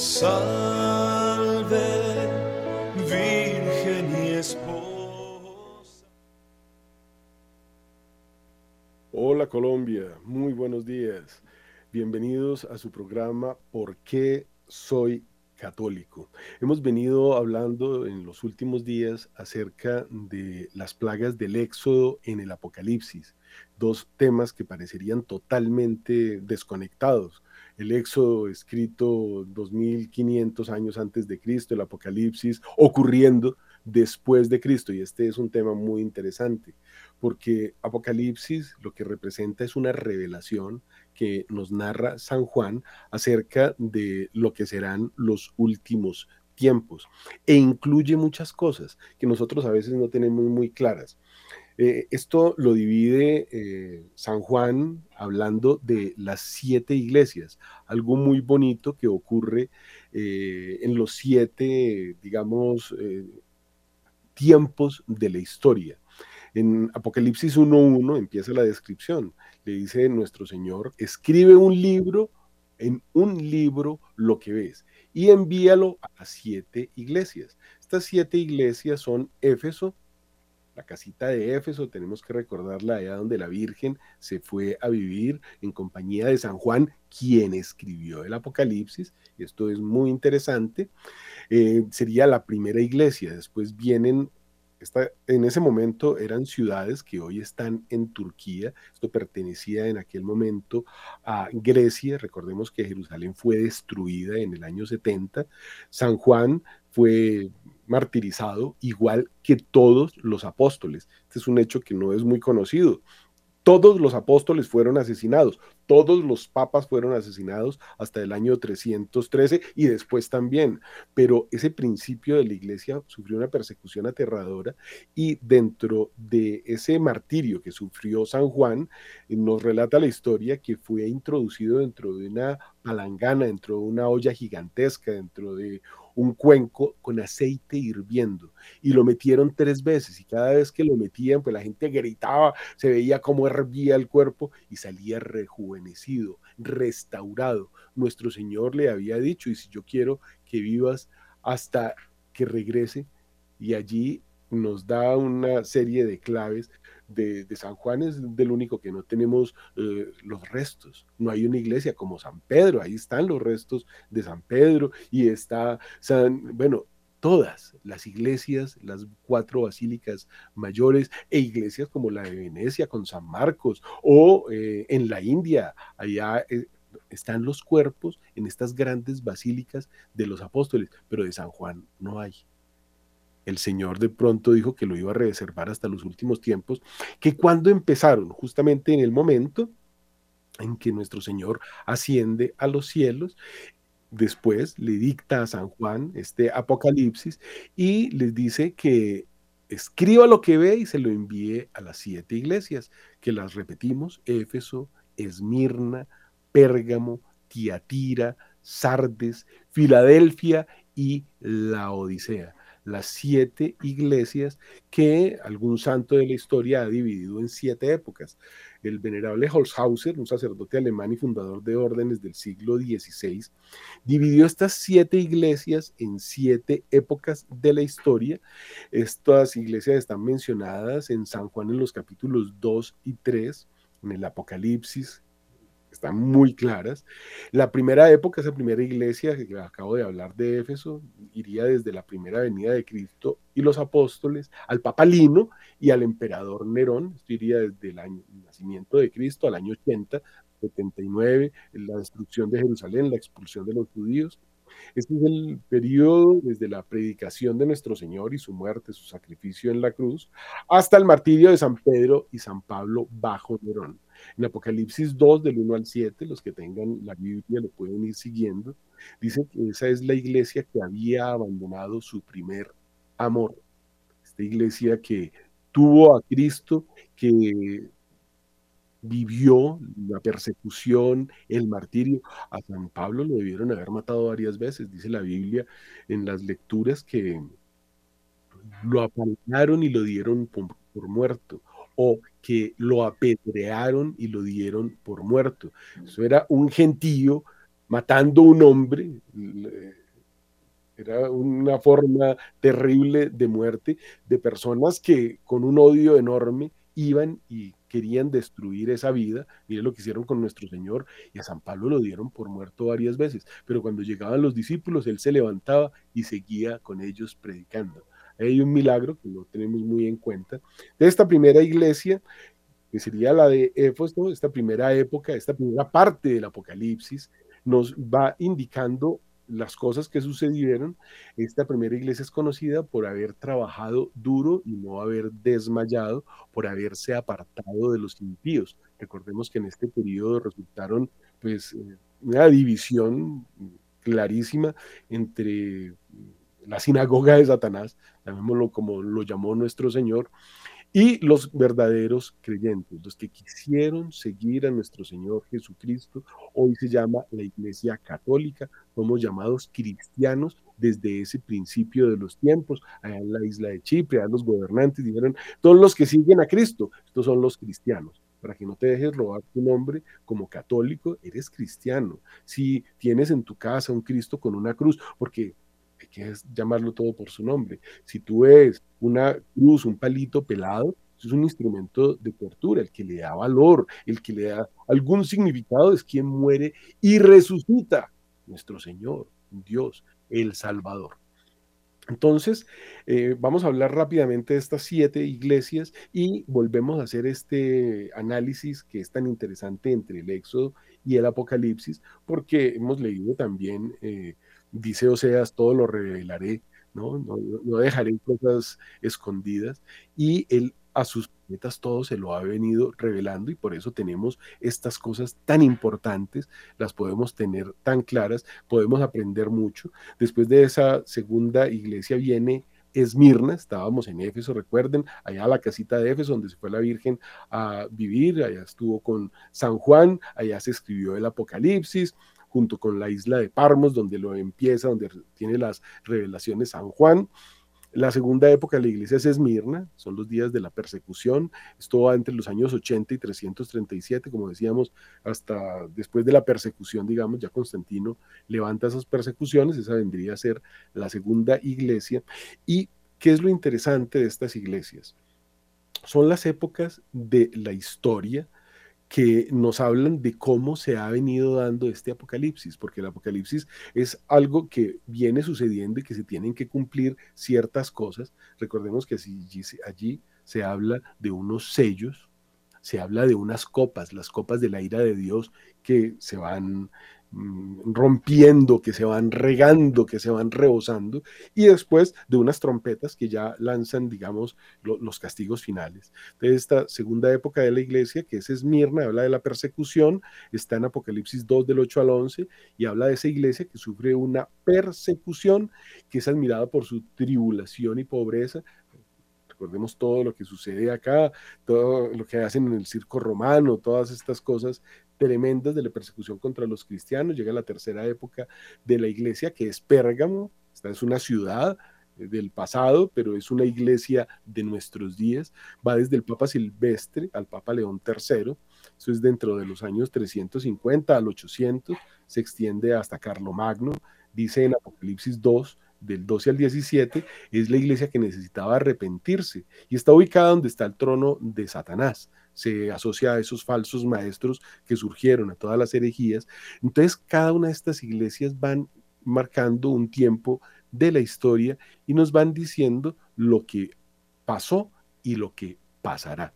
Salve, Virgen y esposa. Hola Colombia, muy buenos días. Bienvenidos a su programa ¿Por qué soy católico? Hemos venido hablando en los últimos días acerca de las plagas del éxodo en el Apocalipsis, dos temas que parecerían totalmente desconectados el Éxodo escrito 2500 años antes de Cristo, el Apocalipsis ocurriendo después de Cristo. Y este es un tema muy interesante, porque Apocalipsis lo que representa es una revelación que nos narra San Juan acerca de lo que serán los últimos tiempos e incluye muchas cosas que nosotros a veces no tenemos muy claras. Eh, esto lo divide eh, San Juan hablando de las siete iglesias, algo muy bonito que ocurre eh, en los siete, digamos, tiempos de la historia. En Apocalipsis 1.1 empieza la descripción. Le dice nuestro Señor, escribe un libro, en un libro lo que ves, y envíalo a las siete iglesias. Estas siete iglesias son Éfeso, la casita de Éfeso, tenemos que recordarla allá donde la Virgen se fue a vivir en compañía de San Juan, quien escribió el Apocalipsis, esto es muy interesante, eh, sería la primera iglesia, después vienen esta, en ese momento eran ciudades que hoy están en Turquía. Esto pertenecía en aquel momento a Grecia. Recordemos que Jerusalén fue destruida en el año 70. San Juan fue martirizado igual que todos los apóstoles. Este es un hecho que no es muy conocido. Todos los apóstoles fueron asesinados, todos los papas fueron asesinados hasta el año 313 y después también. Pero ese principio de la iglesia sufrió una persecución aterradora y dentro de ese martirio que sufrió San Juan, nos relata la historia que fue introducido dentro de una palangana, dentro de una olla gigantesca, dentro de un cuenco con aceite hirviendo y lo metieron tres veces y cada vez que lo metían pues la gente gritaba, se veía cómo hervía el cuerpo y salía rejuvenecido, restaurado. Nuestro Señor le había dicho y si yo quiero que vivas hasta que regrese y allí nos da una serie de claves de, San Juan es del único que no tenemos eh, los restos. No hay una iglesia como San Pedro, ahí están los restos de San Pedro y está San, bueno, todas las iglesias, las cuatro basílicas mayores e iglesias como la de Venecia con San Marcos o eh, en la India, allá eh, están los cuerpos en estas grandes basílicas de los apóstoles, pero de San Juan no hay el Señor de pronto dijo que lo iba a reservar hasta los últimos tiempos, que cuando empezaron, justamente en el momento en que nuestro Señor asciende a los cielos, después le dicta a San Juan este Apocalipsis y les dice que escriba lo que ve y se lo envíe a las siete iglesias, que las repetimos, Éfeso, Esmirna, Pérgamo, Tiatira, Sardes, Filadelfia y la Odisea las siete iglesias que algún santo de la historia ha dividido en siete épocas. El venerable Holzhauser, un sacerdote alemán y fundador de órdenes del siglo XVI, dividió estas siete iglesias en siete épocas de la historia. Estas iglesias están mencionadas en San Juan en los capítulos 2 y 3, en el Apocalipsis, están muy claras. La primera época, esa primera iglesia que acabo de hablar de Éfeso, iría desde la primera venida de Cristo y los apóstoles al Papa Lino y al emperador Nerón, esto iría desde el, año, nacimiento de Cristo al año 80, 79, la destrucción de Jerusalén, la expulsión de los judíos. Este es el periodo desde la predicación de nuestro Señor y su muerte, su sacrificio en la cruz, hasta el martirio de San Pedro y San Pablo bajo Nerón. En Apocalipsis 2, del 1 al 7, los que tengan la Biblia lo pueden ir siguiendo, dice que esa es la iglesia que había abandonado su primer amor. Esta iglesia que tuvo a Cristo, que vivió la persecución, el martirio. A San Pablo lo debieron haber matado varias veces, dice la Biblia en las lecturas que lo apalearon y lo dieron por, por muerto o que lo apedrearon y lo dieron por muerto. Eso era un gentío matando un hombre. Era una forma terrible de muerte de personas que con un odio enorme iban y querían destruir esa vida. Miren lo que hicieron con nuestro Señor y a San Pablo lo dieron por muerto varias veces, pero cuando llegaban los discípulos, él se levantaba y seguía con ellos predicando. Hay un milagro que no tenemos muy en cuenta. De esta primera iglesia, que sería la de Éfeso, esta primera época, esta primera parte del Apocalipsis, nos va indicando las cosas que sucedieron. Esta primera iglesia es conocida por haber trabajado duro y no haber desmayado, por haberse apartado de los impíos. Recordemos que en este periodo resultaron pues eh, una división clarísima entre la sinagoga de Satanás, llamémoslo como lo llamó nuestro Señor, y los verdaderos creyentes, los que quisieron seguir a nuestro Señor Jesucristo, hoy se llama la Iglesia Católica, somos llamados cristianos desde ese principio de los tiempos, allá en la isla de Chipre, allá los gobernantes dijeron, todos los que siguen a Cristo, estos son los cristianos. Para que no te dejes robar tu nombre como católico, eres cristiano. Si tienes en tu casa un Cristo con una cruz, porque hay que llamarlo todo por su nombre. Si tú ves una cruz, un palito pelado, es un instrumento de tortura, el que le da valor, el que le da algún significado es quien muere y resucita, nuestro Señor, Dios, el Salvador. Entonces, eh, vamos a hablar rápidamente de estas siete iglesias y volvemos a hacer este análisis que es tan interesante entre el Éxodo y el Apocalipsis, porque hemos leído también eh, dice Oseas, todo lo revelaré, ¿no? No, dejaré cosas escondidas. Y él a sus profetas todo se lo ha venido revelando y por eso tenemos estas cosas tan importantes, las podemos tener tan claras, podemos aprender mucho. Después de esa segunda iglesia viene Esmirna, estábamos en Éfeso, recuerden, allá la casita de Éfeso, donde se fue la Virgen a vivir, allá estuvo con San Juan, allá se escribió el Apocalipsis, junto con la isla de Parmos, donde lo empieza, donde tiene las revelaciones San Juan. La segunda época de la iglesia es Esmirna, son los días de la persecución. Esto va entre los años 80 y 337, como decíamos, hasta después de la persecución, digamos, ya Constantino levanta esas persecuciones, esa vendría a ser la segunda iglesia. ¿Y qué es lo interesante de estas iglesias? Son las épocas de la historia, que nos hablan de cómo se ha venido dando este apocalipsis, porque el apocalipsis es algo que viene sucediendo y que se tienen que cumplir ciertas cosas. Recordemos que allí, se habla de unos sellos, se habla de unas copas, las copas de la ira de Dios que se van rompiendo, que se van regando, que se van rebosando, y después de unas trompetas que ya lanzan, digamos, los castigos finales. De esta segunda época de la iglesia, que es Esmirna, habla de la persecución, está en Apocalipsis 2 del 8 al 11, y habla de esa iglesia que sufre una persecución que es admirada por su tribulación y pobreza, recordemos todo lo que sucede acá, todo lo que hacen en el circo romano, todas estas cosas tremendas de la persecución contra los cristianos. Llega la tercera época de la iglesia, que es Pérgamo. Esta es una ciudad eh, del pasado, pero es una iglesia de nuestros días. Va desde el Papa Silvestre al Papa León III. Eso es dentro de los años 350 al 800. Se extiende hasta Carlomagno. Dice en Apocalipsis 2, del 12 al 17, es la iglesia que necesitaba arrepentirse y está ubicada donde está el trono de Satanás se asocia a esos falsos maestros que surgieron, a todas las herejías. Entonces, cada una de estas iglesias van marcando un tiempo de la historia y nos van diciendo lo que pasó y lo que pasará.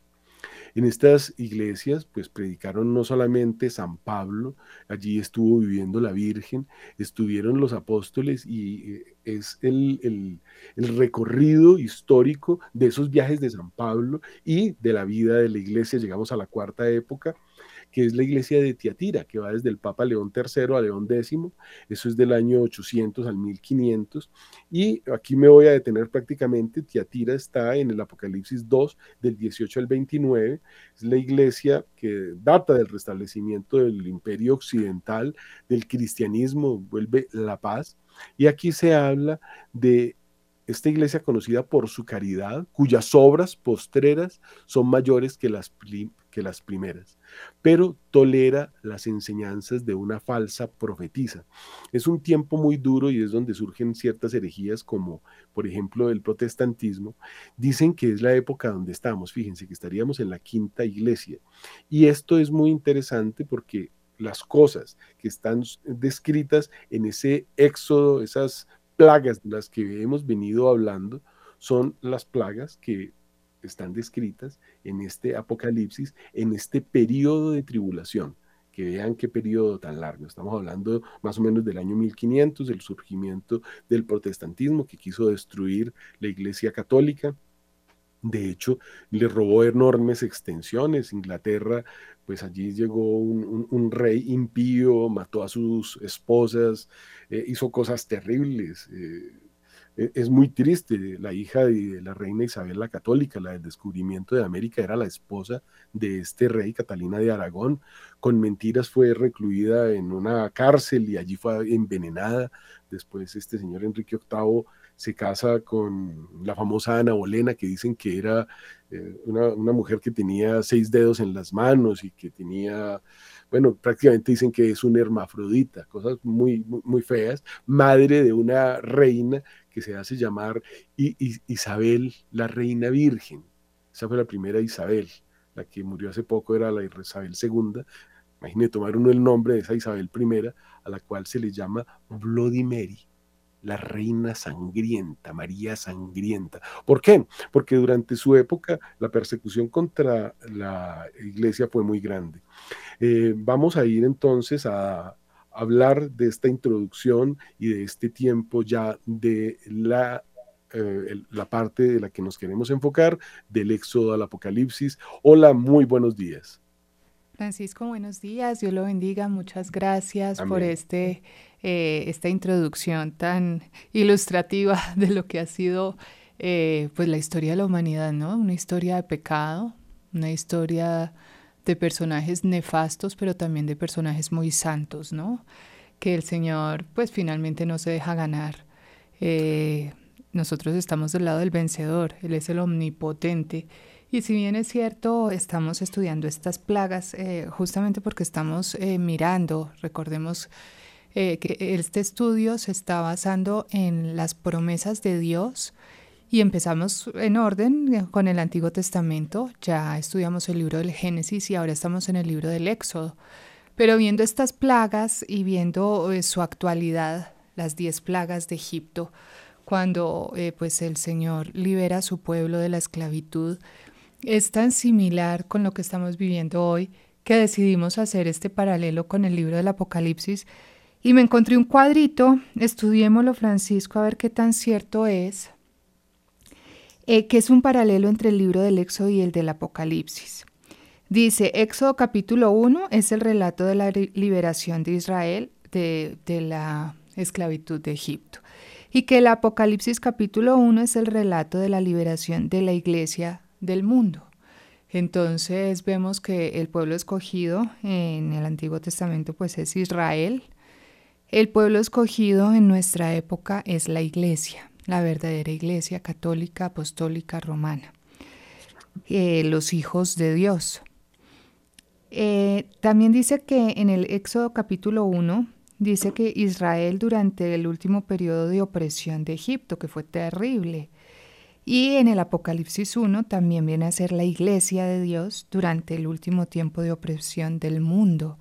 En estas iglesias, pues predicaron no solamente San Pablo, allí estuvo viviendo la Virgen, estuvieron los apóstoles y eh, es el, el, recorrido histórico de esos viajes de San Pablo y de la vida de la iglesia. Llegamos a la cuarta época que es la iglesia de Tiatira, que va desde el Papa León III a León X, eso es del año 800 al 1500, y aquí me voy a detener prácticamente, Tiatira está en el Apocalipsis 2, del 18 al 29, es la iglesia que data del restablecimiento del imperio occidental, del cristianismo, vuelve la paz, y aquí se habla de esta iglesia conocida por su caridad, cuyas obras postreras son mayores que las, que las primeras, pero tolera las enseñanzas de una falsa profetisa. Es un tiempo muy duro y es donde surgen ciertas herejías como, por ejemplo, el protestantismo. Dicen que es la época donde estamos, fíjense que estaríamos en la quinta iglesia. Y esto es muy interesante porque las cosas que están descritas en ese éxodo, esas plagas de las que hemos venido hablando, son las plagas que están descritas en este Apocalipsis, en este periodo de tribulación. Que vean qué periodo tan largo. Estamos hablando más o menos del año 1500, del surgimiento del protestantismo que quiso destruir la Iglesia Católica. De hecho, le robó enormes extensiones. Inglaterra, pues allí llegó un, rey impío, mató a sus esposas, eh, hizo cosas terribles. Eh, es muy triste. La hija de la reina Isabel la Católica, la del descubrimiento de América, era la esposa de este rey, Catalina de Aragón. Con mentiras fue recluida en una cárcel y allí fue envenenada. Después este señor Enrique VIII se casa con la famosa Ana Bolena, que dicen que era eh, una, una, mujer que tenía seis dedos en las manos y que tenía, bueno, prácticamente dicen que es una hermafrodita, cosas muy, muy feas, madre de una reina que se hace llamar Isabel la Reina Virgen. Esa fue la primera Isabel, la que murió hace poco era la Isabel II. Imagínate tomar uno el nombre de esa Isabel I, a la cual se le llama Bloody la reina sangrienta, María sangrienta. ¿Por qué? Porque durante su época la persecución contra la iglesia fue muy grande. Eh, vamos a ir entonces a hablar de esta introducción y de este tiempo ya de la, eh, la parte de la que nos queremos enfocar, del éxodo al apocalipsis. Hola, muy buenos días. Francisco, buenos días, Dios lo bendiga, muchas gracias por este, eh, esta introducción tan ilustrativa de lo que ha sido eh, pues la historia de la humanidad, ¿no? Una historia de pecado, una historia de personajes nefastos, pero también de personajes muy santos, ¿no? Que el Señor, pues finalmente no se deja ganar. Eh, nosotros estamos del lado del vencedor, Él es el omnipotente. Y si bien es cierto, estamos estudiando estas plagas eh, justamente porque estamos eh, mirando, recordemos que este estudio se está basando en las promesas de Dios y empezamos en orden eh, con el Antiguo Testamento, ya estudiamos el libro del Génesis y ahora estamos en el libro del Éxodo. Pero viendo estas plagas y viendo eh, su actualidad, las diez plagas de Egipto, cuando eh, pues el Señor libera a su pueblo de la esclavitud, es tan similar con lo que estamos viviendo hoy que decidimos hacer este paralelo con el libro del Apocalipsis. Y me encontré un cuadrito, estudiémoslo Francisco a ver qué tan cierto es, eh, que es un paralelo entre el libro del Éxodo y el del Apocalipsis. Dice, Éxodo capítulo 1 es el relato de la liberación de Israel de, de la esclavitud de Egipto y que el Apocalipsis capítulo 1 es el relato de la liberación de la iglesia del mundo. Entonces vemos que el pueblo escogido en el Antiguo Testamento pues es Israel. El pueblo escogido en nuestra época es la iglesia la verdadera iglesia católica apostólica romana, eh, los hijos de Dios. Eh, también dice que en el Éxodo capítulo 1 dice que Israel durante el último periodo de opresión de Egipto, que fue terrible, y en el Apocalipsis 1 también viene a ser la iglesia de Dios durante el último tiempo de opresión del mundo.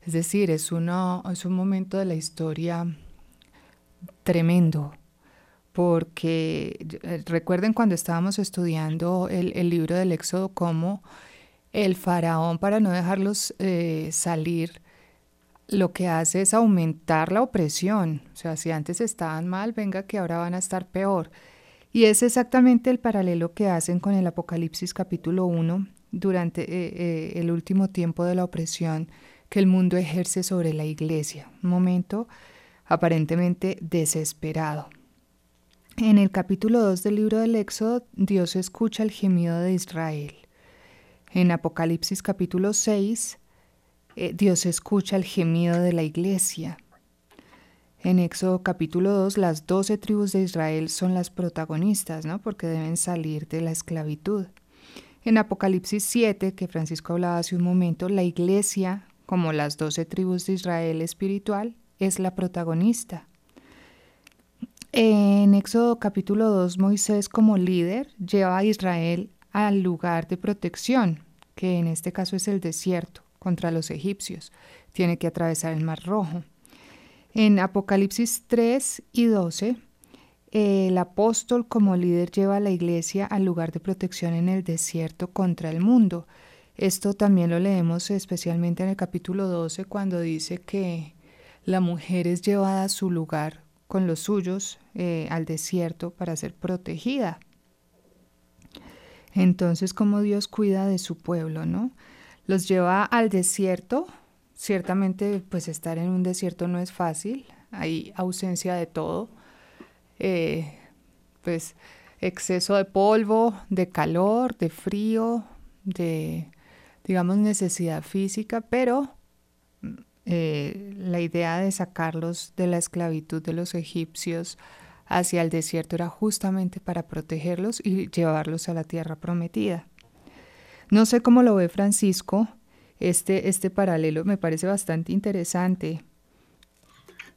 Es decir, es, uno, es un momento de la historia tremendo, porque eh, recuerden cuando estábamos estudiando el, libro del Éxodo, cómo el faraón, para no dejarlos eh, salir, lo que hace es aumentar la opresión. O sea, si antes estaban mal, venga que ahora van a estar peor. Y es exactamente el paralelo que hacen con el Apocalipsis capítulo 1 durante eh, el último tiempo de la opresión que el mundo ejerce sobre la iglesia. Un momento aparentemente desesperado. En el capítulo 2 del libro del Éxodo, Dios escucha el gemido de Israel. En Apocalipsis capítulo 6, eh, Dios escucha el gemido de la iglesia. En Éxodo capítulo 2, las doce tribus de Israel son las protagonistas, ¿no? Porque deben salir de la esclavitud. En Apocalipsis 7, que Francisco hablaba hace un momento, la iglesia, como las doce tribus de Israel espiritual, es la protagonista. En Éxodo capítulo 2, Moisés como líder lleva a Israel al lugar de protección, que en este caso es el desierto, contra los egipcios. Tiene que atravesar el Mar Rojo. En Apocalipsis 3 y 12, el apóstol como líder lleva a la iglesia al lugar de protección en el desierto contra el mundo. Esto también lo leemos especialmente en el capítulo 12 cuando dice que la mujer es llevada a su lugar con los suyos eh, al desierto para ser protegida. Entonces, como Dios cuida de su pueblo, ¿no? Los lleva al desierto. Ciertamente, pues estar en un desierto no es fácil. Hay ausencia de todo. Eh, pues exceso de polvo, de calor, de frío, de, digamos, necesidad física, pero eh, la idea de sacarlos de la esclavitud de los egipcios hacia el desierto era justamente para protegerlos y llevarlos a la tierra prometida. No sé cómo lo ve Francisco, este, este paralelo me parece bastante interesante.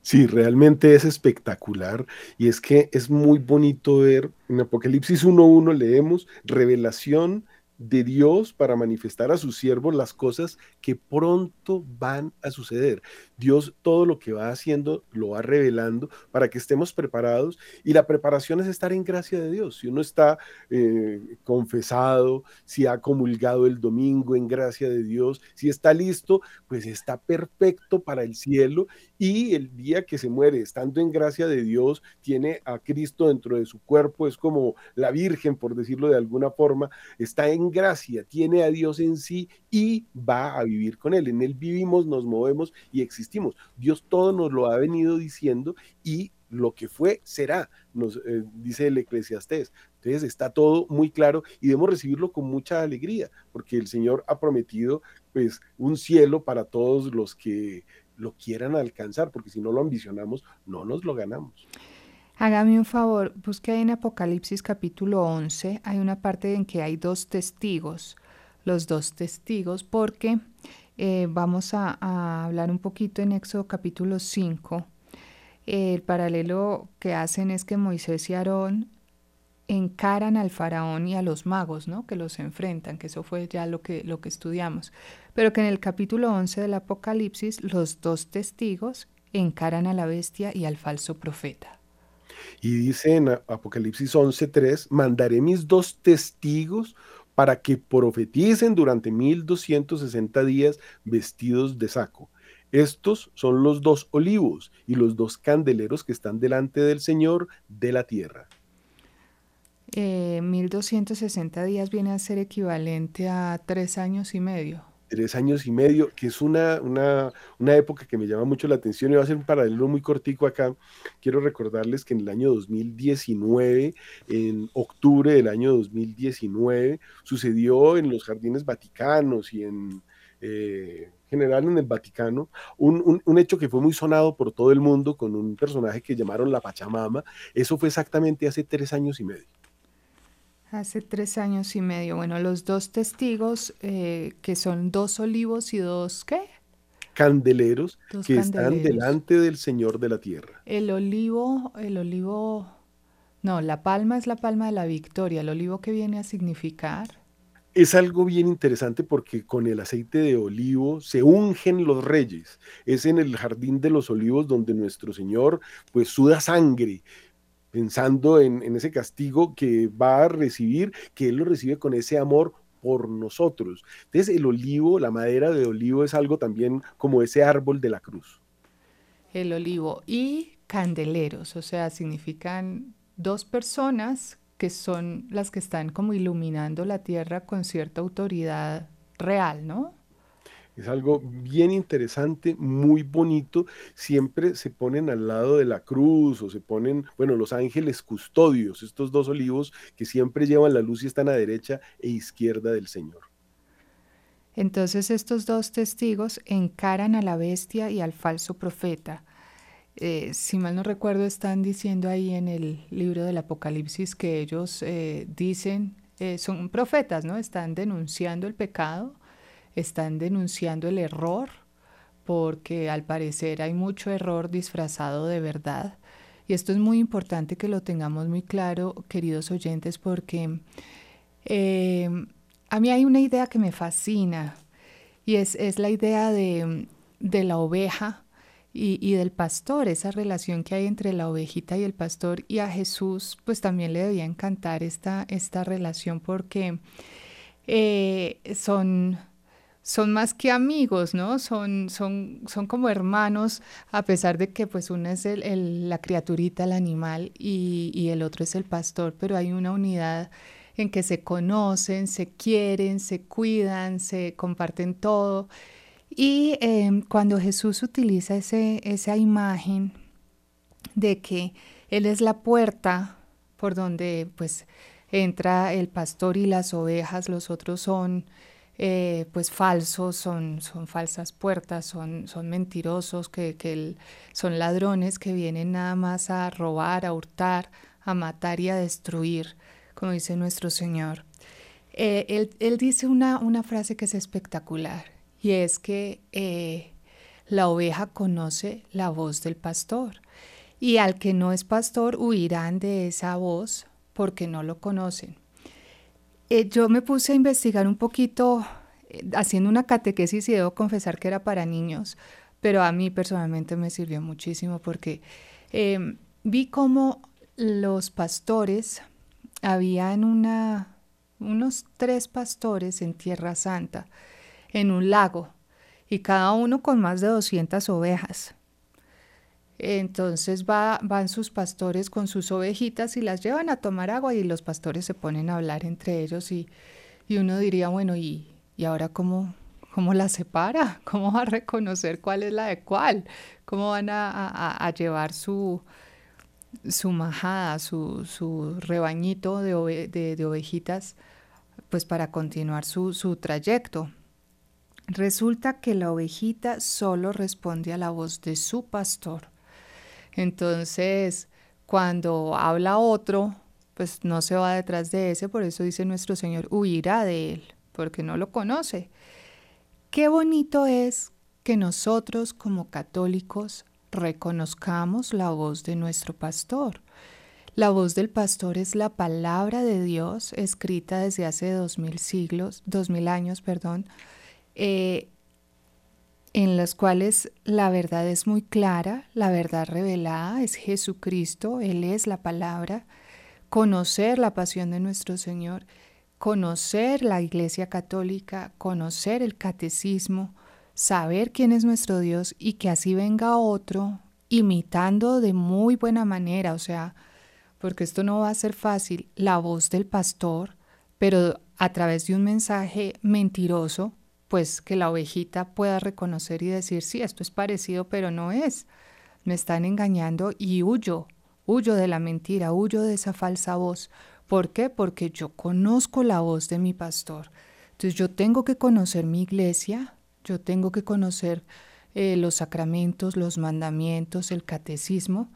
Sí, realmente es espectacular y es que es muy bonito ver en Apocalipsis 1.1 leemos revelación de Dios para manifestar a sus siervos las cosas que pronto van a suceder. Dios todo lo que va haciendo lo va revelando para que estemos preparados y la preparación es estar en gracia de Dios. Si uno está eh, confesado, si ha comulgado el domingo en gracia de Dios, si está listo, pues está perfecto para el cielo y el día que se muere estando en gracia de Dios, tiene a Cristo dentro de su cuerpo, es como la Virgen, por decirlo de alguna forma, está en gracia, tiene a Dios en sí y va a vivir con Él. En Él vivimos, nos movemos y existimos. Dios todo nos lo ha venido diciendo y lo que fue será, nos eh, dice el eclesiastés. Entonces está todo muy claro y debemos recibirlo con mucha alegría, porque el Señor ha prometido pues un cielo para todos los que lo quieran alcanzar, porque si no lo ambicionamos, no nos lo ganamos. Hágame un favor, busque ahí en Apocalipsis capítulo 11, hay una parte en que hay dos testigos, los dos testigos, porque eh, vamos a, hablar un poquito en Éxodo capítulo 5. El paralelo que hacen es que Moisés y Aarón encaran al faraón y a los magos, ¿no? Que los enfrentan, que eso fue ya lo que, lo que estudiamos. Pero que en el capítulo 11 del Apocalipsis los dos testigos encaran a la bestia y al falso profeta. Y dice en Apocalipsis 11:3, mandaré mis dos testigos para que profeticen durante 1260 días vestidos de saco. Estos son los dos olivos y los dos candeleros que están delante del Señor de la tierra. 1260 eh, días viene a ser equivalente a tres años y medio. Tres años y medio, que es una, una, una, época que me llama mucho la atención y va a ser un paralelo muy cortico acá. Quiero recordarles que en el año 2019, en octubre del año 2019, sucedió en los jardines vaticanos y en eh, general en el Vaticano, un, un, un, hecho que fue muy sonado por todo el mundo con un personaje que llamaron la Pachamama. Eso fue exactamente hace tres años y medio. Hace tres años y medio. Bueno, los dos testigos, eh, que son dos olivos y dos, ¿qué? Candeleros que están delante del Señor de la tierra. El olivo, el olivo, no, la palma es la palma de la victoria. El olivo que viene a significar. Es algo bien interesante porque con el aceite de olivo se ungen los reyes. Es en el jardín de los olivos donde nuestro Señor pues suda sangre pensando en, ese castigo que va a recibir, que Él lo recibe con ese amor por nosotros. Entonces el olivo, la madera de olivo es algo también como ese árbol de la cruz. El olivo y candeleros, o sea, significan dos personas que son las que están como iluminando la tierra con cierta autoridad real, ¿no? Es algo bien interesante, muy bonito. Siempre se ponen al lado de la cruz o se ponen, bueno, los ángeles custodios, estos dos olivos que siempre llevan la luz y están a derecha e izquierda del Señor. Entonces estos dos testigos encaran a la bestia y al falso profeta. Eh, si mal no recuerdo, están diciendo ahí en el libro del Apocalipsis que ellos eh, dicen eh, son profetas, ¿no? Están denunciando el pecado, están denunciando el error, porque al parecer hay mucho error disfrazado de verdad. Y esto es muy importante que lo tengamos muy claro, queridos oyentes, porque eh, a mí hay una idea que me fascina y es, la idea de, la oveja y, del pastor, esa relación que hay entre la ovejita y el pastor. Y a Jesús pues también le debía encantar esta, esta relación porque eh, son son más que amigos, ¿no? Son, son, son como hermanos, a pesar de que pues uno es el, la criaturita, el animal, y, y, el otro es el pastor, pero hay una unidad en que se conocen, se quieren, se cuidan, se comparten todo. Y em, cuando Jesús utiliza ese, esa imagen de que Él es la puerta por donde pues entra el pastor y las ovejas, los otros son eh, pues falsos, son, son falsas puertas, son, son mentirosos, que, son ladrones que vienen nada más a robar, a hurtar, a matar y a destruir, como dice nuestro Señor. Eh, él, dice una, una, frase que es espectacular y es que eh, la oveja conoce la voz del pastor y al que no es pastor huirán de esa voz porque no lo conocen. Eh, yo me puse a investigar un poquito eh, haciendo una catequesis y debo confesar que era para niños, pero a mí personalmente me sirvió muchísimo porque em, vi cómo los pastores, habían una, unos tres pastores en Tierra Santa, en un lago, y cada uno con más de 200 ovejas. Entonces va, van sus pastores con sus ovejitas y las llevan a tomar agua y los pastores se ponen a hablar entre ellos y, uno diría, bueno, ¿y, ahora cómo, cómo la separa? ¿Cómo va a reconocer cuál es la de cuál? ¿Cómo van a, llevar su, su majada, su, su rebañito de, de, ovejitas, pues para continuar su, su trayecto? Resulta que la ovejita solo responde a la voz de su pastor entonces, cuando habla otro, pues no se va detrás de ese, por eso dice nuestro Señor, huirá de él, porque no lo conoce. Qué bonito es que nosotros como católicos reconozcamos la voz de nuestro pastor. La voz del pastor es la palabra de Dios escrita desde hace dos mil siglos, dos mil años, perdón, eh, en las cuales la verdad es muy clara, la verdad revelada es Jesucristo, Él es la palabra, conocer la pasión de nuestro Señor, conocer la Iglesia Católica, conocer el catecismo, saber quién es nuestro Dios y que así venga otro imitando de muy buena manera, o sea, porque esto no va a ser fácil, la voz del pastor, pero a través de un mensaje mentiroso, pues que la ovejita pueda reconocer y decir, sí, esto es parecido, pero no es. Me están engañando y huyo, huyo de la mentira, huyo de esa falsa voz. ¿Por qué? Porque yo conozco la voz de mi pastor. Entonces yo tengo que conocer mi iglesia, yo tengo que conocer eh, los sacramentos, los mandamientos, el catecismo,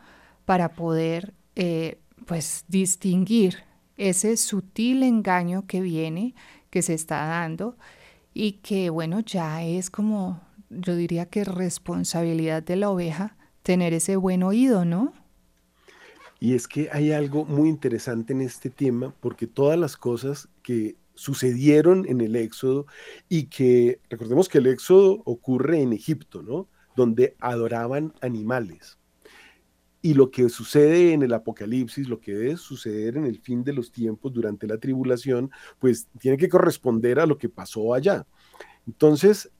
para poder eh, pues distinguir ese sutil engaño que viene, que se está dando y que bueno, ya es como, yo diría que responsabilidad de la oveja tener ese buen oído, ¿no? Y es que hay algo muy interesante en este tema, porque todas las cosas que sucedieron en el Éxodo y que, recordemos que el Éxodo ocurre en Egipto, ¿no? Donde adoraban animales. Y lo que sucede en el Apocalipsis, lo que debe suceder en el fin de los tiempos durante la tribulación, pues tiene que corresponder a lo que pasó allá. Entonces,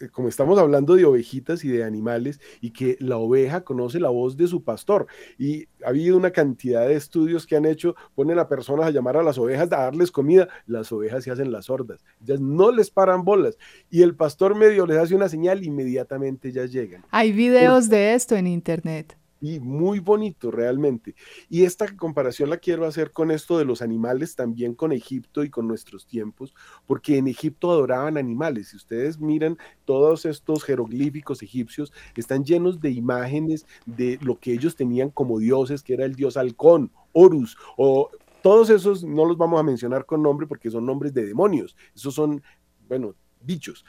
eh, como estamos hablando de ovejitas y de animales, y que la oveja conoce la voz de su pastor. Y ha habido una cantidad de estudios que han hecho, ponen a personas a llamar a las ovejas, a darles comida, las ovejas se hacen las sordas, ellas no les paran bolas. Y el pastor medio les hace una señal, inmediatamente ellas llegan. Hay videos de esto en internet y muy bonito realmente. Y esta comparación la quiero hacer con esto de los animales, también con Egipto y con nuestros tiempos, porque en Egipto adoraban animales. Si ustedes miran todos estos jeroglíficos egipcios, están llenos de imágenes de lo que ellos tenían como dioses, que era el dios halcón, Horus, o Todos esos no los vamos a mencionar con nombre porque son nombres de demonios, esos son, bueno, bichos.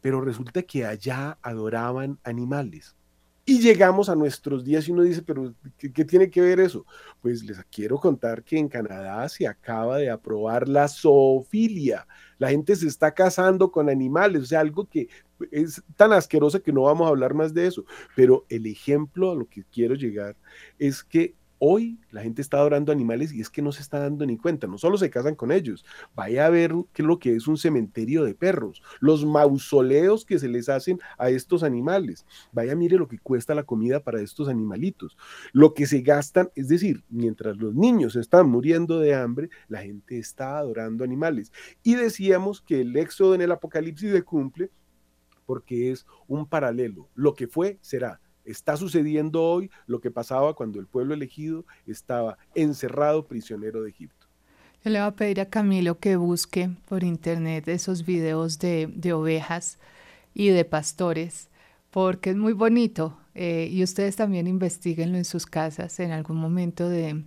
Pero resulta que allá adoraban animales. Y llegamos a nuestros días y uno dice, pero ¿qué, tiene que ver eso? Pues les quiero contar que en Canadá se acaba de aprobar la zoofilia. La gente se está casando con animales, o sea, algo que es tan asqueroso que no vamos a hablar más de eso. Pero el ejemplo a lo que quiero llegar es que Hoy la gente está adorando animales y es que no se está dando ni cuenta, no solo se casan con ellos, vaya a ver qué es lo que es un cementerio de perros, los mausoleos que se les hacen a estos animales, vaya mire lo que cuesta la comida para estos animalitos, lo que se gastan, es decir, mientras los niños están muriendo de hambre, la gente está adorando animales. Y decíamos que el éxodo en el Apocalipsis se cumple porque es un paralelo, lo que fue será Está sucediendo hoy lo que pasaba cuando el pueblo elegido estaba encerrado prisionero de Egipto. Yo le voy a pedir a Camilo que busque por internet esos videos de, ovejas y de pastores, porque es muy bonito. Eh, y ustedes también investiguenlo en sus casas en algún momento de,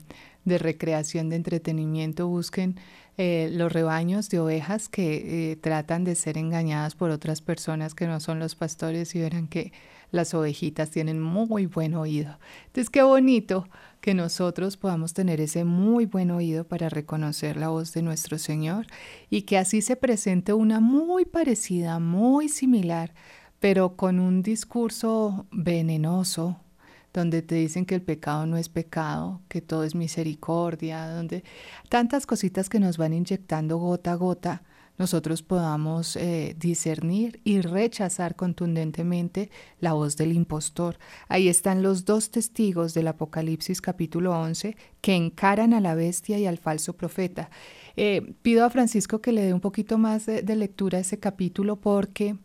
recreación, de entretenimiento. Busquen eh, los rebaños de ovejas que eh, tratan de ser engañadas por otras personas que no son los pastores y verán que las ovejitas tienen muy buen oído. Entonces, qué bonito que nosotros podamos tener ese muy buen oído para reconocer la voz de nuestro Señor y que así se presente una muy parecida, muy similar, pero con un discurso venenoso, donde te dicen que el pecado no es pecado, que todo es misericordia, donde tantas cositas que nos van inyectando gota a gota nosotros podamos eh, discernir y rechazar contundentemente la voz del impostor. Ahí están los dos testigos del Apocalipsis capítulo 11 que encaran a la bestia y al falso profeta. Eh, pido a Francisco que le dé un poquito más de, de lectura a ese capítulo porque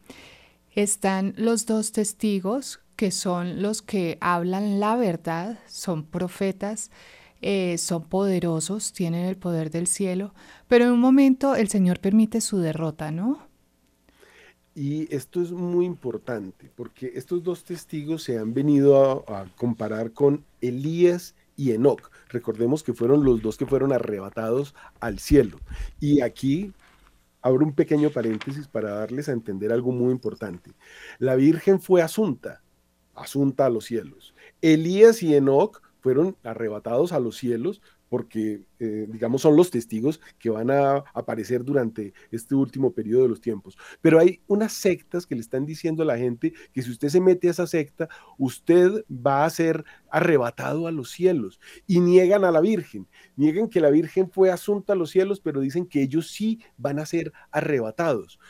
están los dos testigos que son los que hablan la verdad, son profetas eh, son poderosos, tienen el poder del cielo, pero en un momento el Señor permite su derrota, ¿no? Y esto es muy importante porque estos dos testigos se han venido a, comparar con Elías y Enoch. Recordemos que fueron los dos que fueron arrebatados al cielo. Y aquí abro un pequeño paréntesis para darles a entender algo muy importante. La Virgen fue asunta, asunta a los cielos. Elías y Enoch fueron arrebatados a los cielos porque, eh, digamos, son los testigos que van a aparecer durante este último periodo de los tiempos. Pero hay unas sectas que le están diciendo a la gente que si usted se mete a esa secta, usted va a ser arrebatado a los cielos. Y niegan a la Virgen, niegan que la Virgen fue asunta a los cielos, pero dicen que ellos sí van a ser arrebatados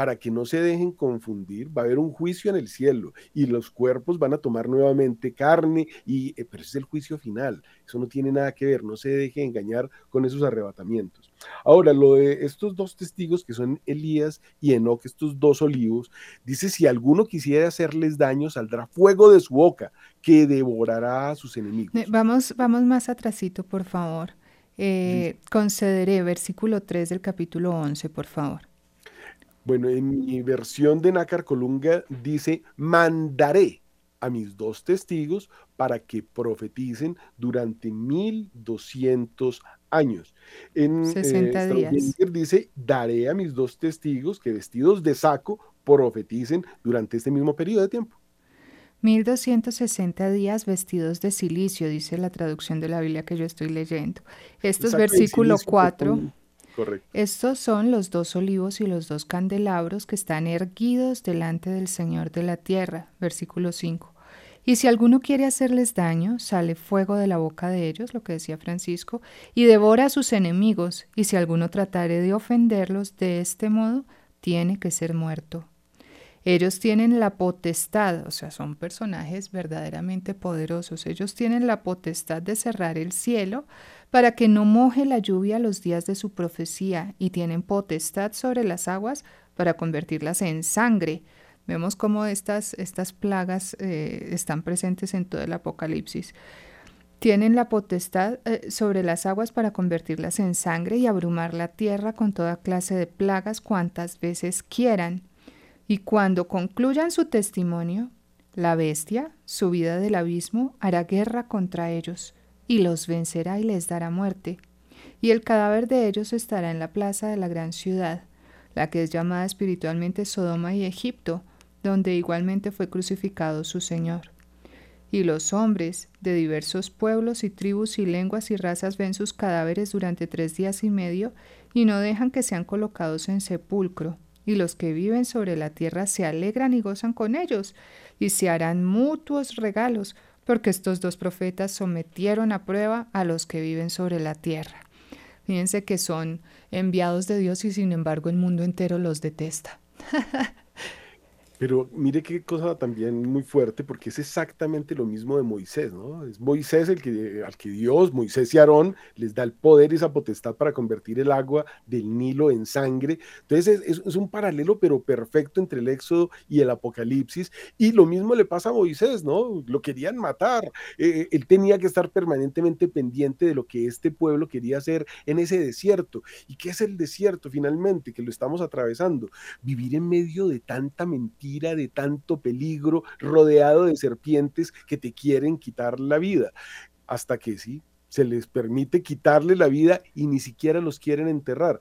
para que no se dejen confundir, va a haber un juicio en el cielo y los cuerpos van a tomar nuevamente carne, y, eh, pero ese es el juicio final, eso no tiene nada que ver, no se deje engañar con esos arrebatamientos. Ahora, lo de estos dos testigos que son Elías y Enoch, estos dos olivos, dice, si alguno quisiera hacerles daño, saldrá fuego de su boca que devorará a sus enemigos. Vamos, vamos más atrasito, por favor. Eh, concederé versículo 3 del capítulo 11, por favor. Bueno, en mi versión de Nácar Colunga dice, mandaré a mis dos testigos para que profeticen durante 1200 años. En 60 eh, días. dice, daré a mis dos testigos que vestidos de saco profeticen durante este mismo periodo de tiempo. 1260 días vestidos de silicio, dice la traducción de la Biblia que yo estoy leyendo. Esto es versículo 4. Estos son los dos olivos y los dos candelabros que están erguidos delante del Señor de la tierra. Versículo 5. Y si alguno quiere hacerles daño, sale fuego de la boca de ellos, lo que decía Francisco, y devora a sus enemigos, y si alguno tratare de ofenderlos de este modo, tiene que ser muerto. Ellos tienen la potestad, o sea, son personajes verdaderamente poderosos, ellos tienen la potestad de cerrar el cielo para que no moje la lluvia los días de su profecía y tienen potestad sobre las aguas para convertirlas en sangre. Vemos cómo estas, estas plagas eh, están presentes en todo el Apocalipsis. Tienen la potestad eh, sobre las aguas para convertirlas en sangre y abrumar la tierra con toda clase de plagas cuantas veces quieran. Y cuando concluyan su testimonio, la bestia, subida del abismo, hará guerra contra ellos y los vencerá y les dará muerte. y el cadáver de ellos estará en la plaza de la gran ciudad, la que es llamada espiritualmente Sodoma y Egipto, donde igualmente fue crucificado su Señor. Y los hombres de diversos pueblos y tribus y lenguas y razas ven sus cadáveres durante tres días y medio y no dejan que sean colocados en sepulcro. Y los que viven sobre la tierra se alegran y gozan con ellos, y se harán mutuos regalos, porque estos dos profetas sometieron a prueba a los que viven sobre la tierra. Fíjense que son enviados de Dios y sin embargo el mundo entero los detesta. Pero mire qué cosa también muy fuerte, porque es exactamente lo mismo de Moisés, ¿no? Es Moisés el que, al que Dios, Moisés y Aarón, les da el poder y esa potestad para convertir el agua del Nilo en sangre. Entonces es, un paralelo, pero perfecto entre el Éxodo y el Apocalipsis. Y lo mismo le pasa a Moisés, ¿no? Lo querían matar. Eh, él tenía que estar permanentemente pendiente de lo que este pueblo quería hacer en ese desierto. ¿Y qué es el desierto finalmente? Que lo estamos atravesando. Vivir en medio de tanta mentira de tanto peligro, rodeado de serpientes que te quieren quitar la vida. Hasta que sí, se les permite quitarle la vida y ni siquiera los quieren enterrar.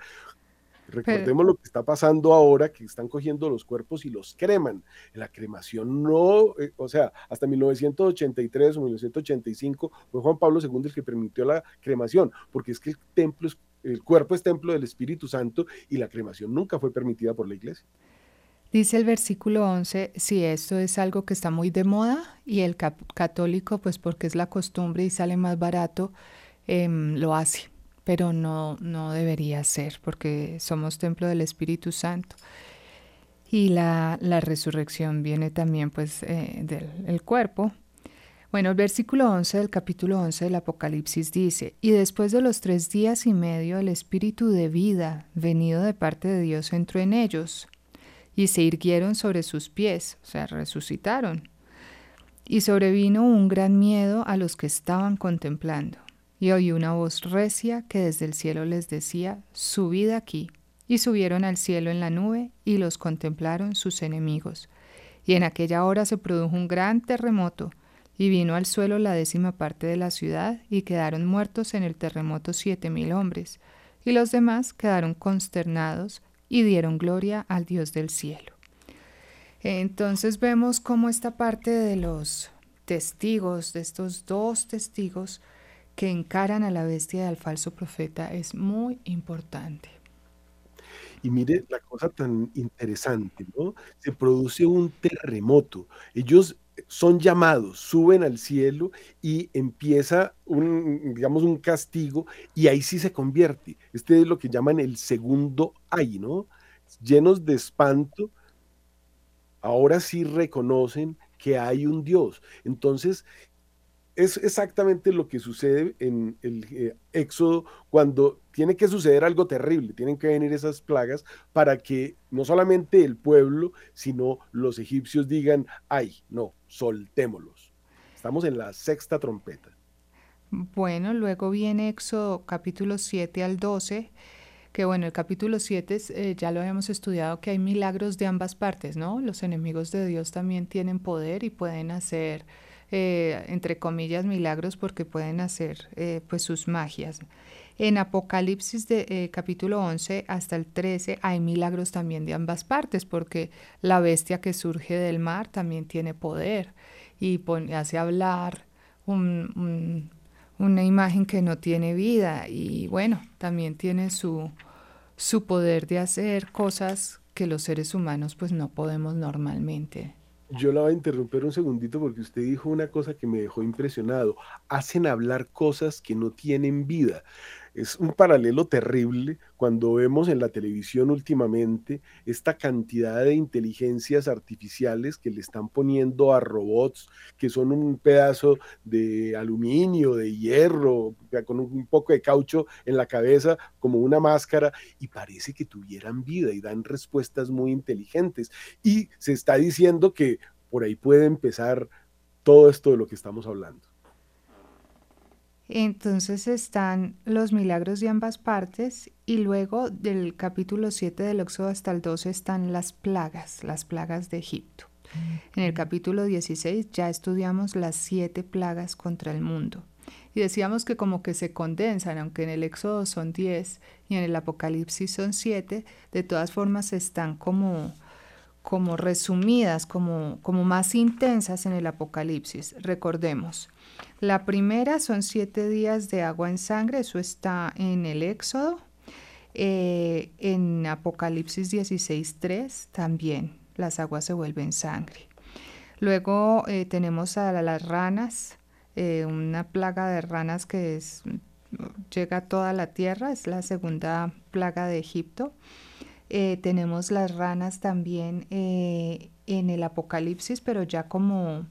Recordemos lo que está pasando ahora, que están cogiendo los cuerpos y los creman. La cremación no, eh, o sea, hasta 1983 o 1985 fue Juan Pablo II el que permitió la cremación, porque es que el templo es, el cuerpo es templo del Espíritu Santo y la cremación nunca fue permitida por la iglesia. Dice el versículo 11, si esto es algo que está muy de moda y el católico, pues porque es la costumbre y sale más barato, em, lo hace, pero no, no debería ser porque somos templo del Espíritu Santo. Y la, la resurrección viene también pues eh, del cuerpo. Bueno, el versículo 11 del capítulo 11 del Apocalipsis dice, y después de los tres días y medio el Espíritu de vida venido de parte de Dios entró en ellos y se irguieron sobre sus pies, o sea, resucitaron. Y sobrevino un gran miedo a los que estaban contemplando. Y oí una voz recia que desde el cielo les decía, subid aquí. Y subieron al cielo en la nube y los contemplaron sus enemigos. Y en aquella hora se produjo un gran terremoto, y vino al suelo la décima parte de la ciudad, y quedaron muertos en el terremoto siete mil hombres, y los demás quedaron consternados y dieron gloria al Dios del cielo. Entonces vemos cómo esta parte de los testigos, de estos dos testigos que encaran a la bestia al falso profeta, es muy importante. Y mire la cosa tan interesante, ¿no? Se produce un terremoto. Ellos son llamados, suben al cielo y empieza un, digamos, un castigo y ahí sí se convierte. Este es lo que llaman el segundo ay, ¿no? Llenos de espanto, ahora sí reconocen que hay un Dios. Entonces, es exactamente lo que sucede en el eh, Éxodo cuando tiene que suceder algo terrible, tienen que venir esas plagas para que no solamente el pueblo, sino los egipcios digan, ay, no, soltémoslos. Estamos en la sexta trompeta. Bueno, luego viene Éxodo capítulo 7 al 12, que bueno, el capítulo 7 eh, ya lo habíamos estudiado, que hay milagros de ambas partes, ¿no? Los enemigos de Dios también tienen poder y pueden hacer eh, entre comillas, milagros porque pueden hacer eh, pues sus magias. En Apocalipsis de eh, capítulo 11 hasta el 13 hay milagros también de ambas partes porque la bestia que surge del mar también tiene poder y hace hablar una imagen que no tiene vida y bueno, también tiene su, su poder de hacer cosas que los seres humanos pues no podemos normalmente. Yo la voy a interrumpir un segundito porque usted dijo una cosa que me dejó impresionado. Hacen hablar cosas que no tienen vida. Es un paralelo terrible cuando vemos en la televisión últimamente esta cantidad de inteligencias artificiales que le están poniendo a robots que son un pedazo de aluminio, de hierro, con un poco de caucho en la cabeza como una máscara y parece que tuvieran vida y dan respuestas muy inteligentes. Y se está diciendo que por ahí puede empezar todo esto de lo que estamos hablando. Entonces están los milagros de ambas partes y luego del capítulo 7 del Éxodo hasta el 12 están las plagas, las plagas de Egipto. En el capítulo 16 ya estudiamos las siete plagas contra el mundo. Y decíamos que como que se condensan, aunque en el Éxodo son 10 y en el Apocalipsis son 7, de todas formas están como, como resumidas, como, como más intensas en el Apocalipsis. Recordemos, la primera son siete días de agua en sangre, eso está en el Éxodo. Eh, en Apocalipsis 16.3 también las aguas se vuelven sangre. Luego eh, tenemos a las ranas, eh, una plaga de ranas que llega a toda la tierra, es la segunda plaga de Egipto. Tenemos las ranas también en el Apocalipsis, pero ya como,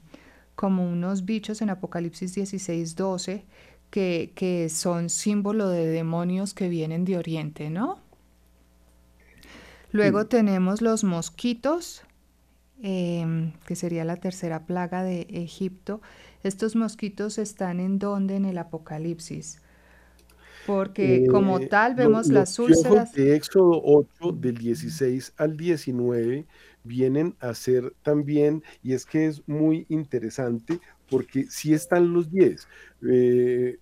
como unos bichos en Apocalipsis 16.12 que, son símbolo de demonios que vienen de Oriente, ¿no? Luego tenemos los mosquitos, em, que sería la tercera plaga de Egipto. Estos mosquitos están en donde en el Apocalipsis. Porque como eh, tal vemos las úlceras. De Éxodo 8, del 16 al 19, vienen a ser también, y es que es muy interesante, porque sí están los 10. Eh,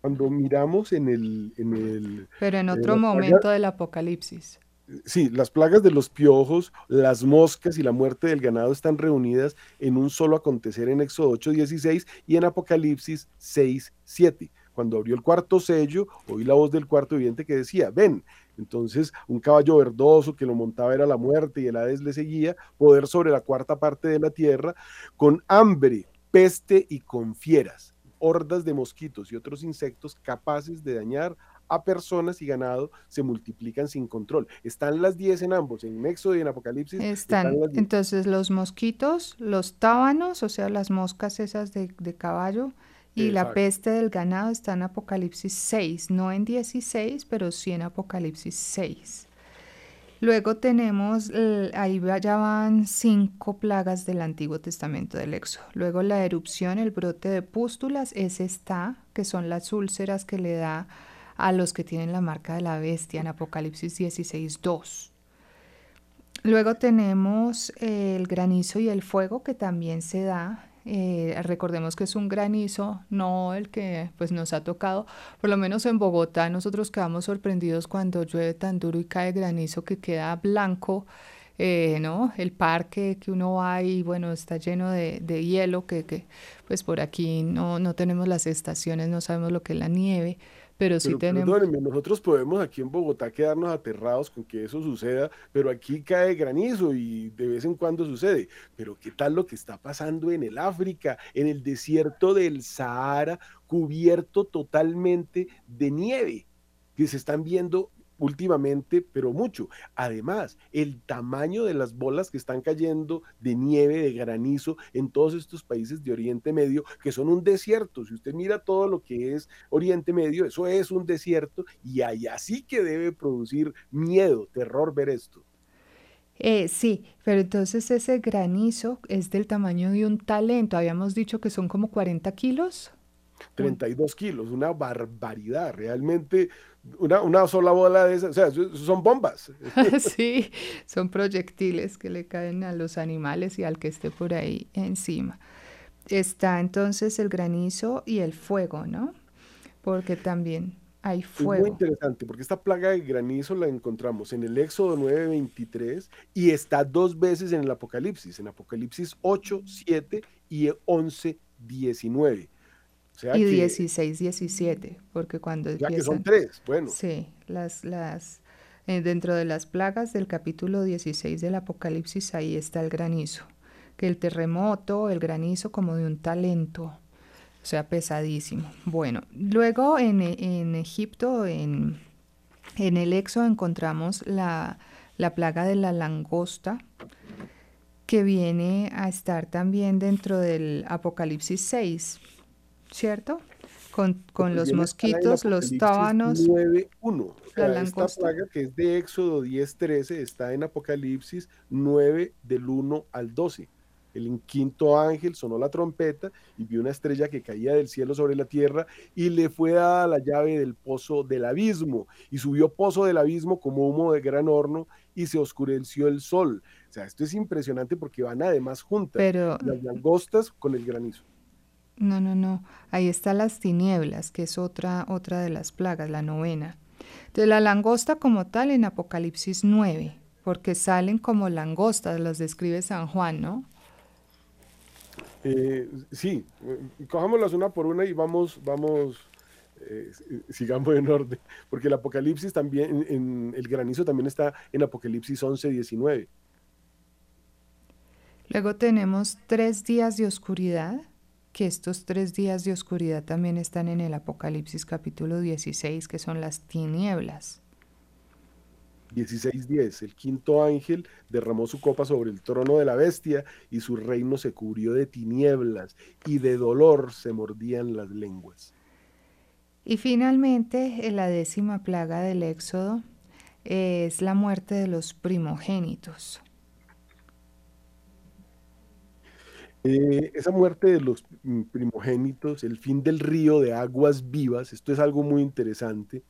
cuando miramos en el... En el Pero en otro momento del Apocalipsis. Sí, las plagas de los piojos, las moscas y la muerte del ganado están reunidas en un solo acontecer en Éxodo 8, 16 y en Apocalipsis 6, 7. Cuando abrió el cuarto sello, oí la voz del cuarto viviente que decía, ven, entonces, un caballo verdoso que lo montaba era la muerte y el Hades le seguía, poder sobre la cuarta parte de la tierra, con hambre, peste y con fieras, hordas de mosquitos y otros insectos capaces de dañar a personas y ganado se multiplican sin control. Están las 10 en ambos, en Éxodo y en Apocalipsis. Están, entonces los mosquitos, los tábanos, o sea, las moscas esas de, de caballo, y la peste del ganado está en Apocalipsis 6, no en 16, pero sí en Apocalipsis 6. Luego tenemos, ahí ya van cinco plagas del Antiguo Testamento del Éxodo. Luego la erupción, el brote de pústulas, ese está, que son las úlceras que le da a los que tienen la marca de la bestia en Apocalipsis 16, 2. Luego tenemos el granizo y el fuego que también se da eh, recordemos que es un granizo, no el que pues nos ha tocado, por lo menos en Bogotá nosotros quedamos sorprendidos cuando llueve tan duro y cae granizo que queda blanco, eh, ¿no? El parque que uno va y bueno, está lleno de, de hielo, que, que, pues por aquí no, no tenemos las estaciones, no sabemos lo que es la nieve, pero sí tenemos... nosotros podemos aquí en Bogotá quedarnos aterrados con que eso suceda, pero aquí cae granizo y de vez en cuando sucede. Pero ¿qué tal lo que está pasando en el África, en el desierto del Sahara, cubierto totalmente de nieve? que se están viendo últimamente, pero mucho. Además, el tamaño de las bolas que están cayendo de nieve, de granizo en todos estos países de Oriente Medio, que son un desierto. Si usted mira todo lo que es Oriente Medio, eso es un desierto y allá sí que debe producir miedo, terror ver esto. Eh, sí, pero entonces ese granizo es del tamaño de un talento. Habíamos dicho que son como 40 kilos. 32 kilos, una barbaridad. Realmente una, una, sola bola de esas, o sea, son bombas. sí, son proyectiles que le caen a los animales y al que esté por ahí encima. Está entonces el granizo y el fuego, ¿no? Porque también hay fuego. Es muy interesante, porque esta plaga de granizo la encontramos en el Éxodo 9:23 y está dos veces en el Apocalipsis, en Apocalipsis 8, 7 y 11, 19 y 16, 17, porque cuando ya que son tres, bueno. Sí, las, las, eh, dentro de las plagas del capítulo 16 del Apocalipsis, ahí está el granizo, que el terremoto, el granizo como de un talento, o sea, pesadísimo. Bueno, luego en, en Egipto, en, en el Éxodo, encontramos la, la plaga de la langosta, que viene a estar también dentro del Apocalipsis 6 ¿cierto? Con, con los mosquitos, los tábanos. 9.1. La esta plaga que es de Éxodo 10.13 está en Apocalipsis 9 del 1 al 12. El quinto ángel sonó la trompeta y vio una estrella que caía del cielo sobre la tierra y le fue dada la llave del pozo del abismo. Y subió pozo del abismo como humo de gran horno y se oscureció el sol. O sea, esto es impresionante porque van además juntas Pero... las langostas con el granizo. No, no, no. Ahí está las tinieblas, que es otra, otra de las plagas, la novena. De la langosta como tal en Apocalipsis 9, porque salen como langostas, las describe San Juan, ¿no? Eh, sí, cojámoslas una por una y vamos, vamos, eh, sigamos en orden, porque el Apocalipsis también, en, el granizo también está en Apocalipsis 11, 19. Luego tenemos tres días de oscuridad, que estos tres días de oscuridad también están en el Apocalipsis capítulo 16, que son las tinieblas. 16.10. El quinto ángel derramó su copa sobre el trono de la bestia y su reino se cubrió de tinieblas y de dolor se mordían las lenguas. Y finalmente, la décima plaga del Éxodo es la muerte de los primogénitos. Eh, esa muerte de los primogénitos, el fin del río de aguas vivas, esto es algo muy interesante,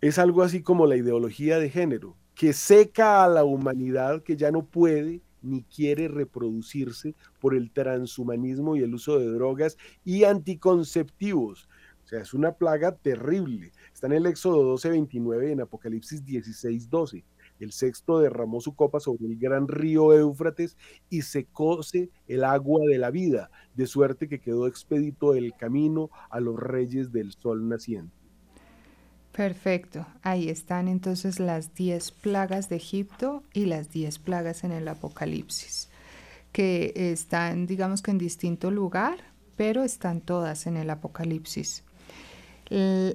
es algo así como la ideología de género, que seca a la humanidad que ya no puede ni quiere reproducirse por el transhumanismo y el uso de drogas y anticonceptivos. O sea, es una plaga terrible. Está en el Éxodo 12:29 y en Apocalipsis 16:12. El sexto derramó su copa sobre el gran río Éufrates y secóse el agua de la vida, de suerte que quedó expedito el camino a los reyes del sol naciente. Perfecto. Ahí están entonces las diez plagas de Egipto y las diez plagas en el Apocalipsis, que están, digamos que en distinto lugar, pero están todas en el Apocalipsis.